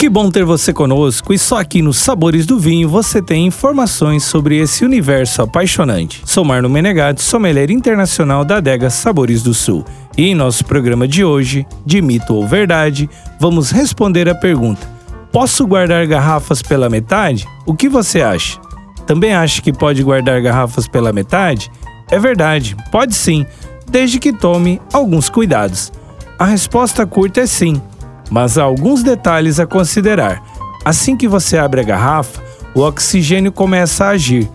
Que bom ter você conosco e só aqui nos Sabores do Vinho você tem informações sobre esse universo apaixonante. Sou Marno Menegatti, sommelier internacional da adega Sabores do Sul. E em nosso programa de hoje, de mito ou verdade, vamos responder a pergunta: Posso guardar garrafas pela metade? O que você acha? Também acha que pode guardar garrafas pela metade? É verdade, pode sim, desde que tome alguns cuidados. A resposta curta é sim mas há alguns detalhes a considerar. Assim que você abre a garrafa, o oxigênio começa a agir.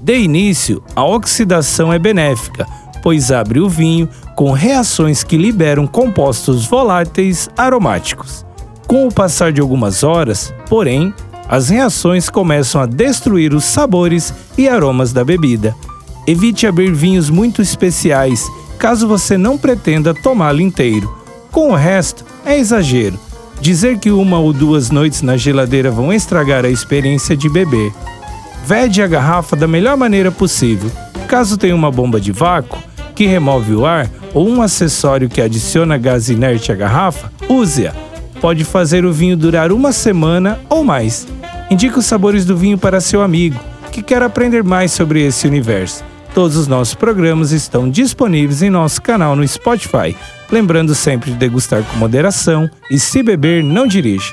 De início, a oxidação é benéfica, pois abre o vinho com reações que liberam compostos voláteis aromáticos. Com o passar de algumas horas, porém, as reações começam a destruir os sabores e aromas da bebida. Evite abrir vinhos muito especiais, caso você não pretenda tomá-lo inteiro. Com o resto, é exagero. Dizer que uma ou duas noites na geladeira vão estragar a experiência de beber. Vede a garrafa da melhor maneira possível. Caso tenha uma bomba de vácuo que remove o ar ou um acessório que adiciona gás inerte à garrafa, use-a. Pode fazer o vinho durar uma semana ou mais. Indique os sabores do vinho para seu amigo que quer aprender mais sobre esse universo. Todos os nossos programas estão disponíveis em nosso canal no Spotify. Lembrando sempre de degustar com moderação e se beber, não dirija.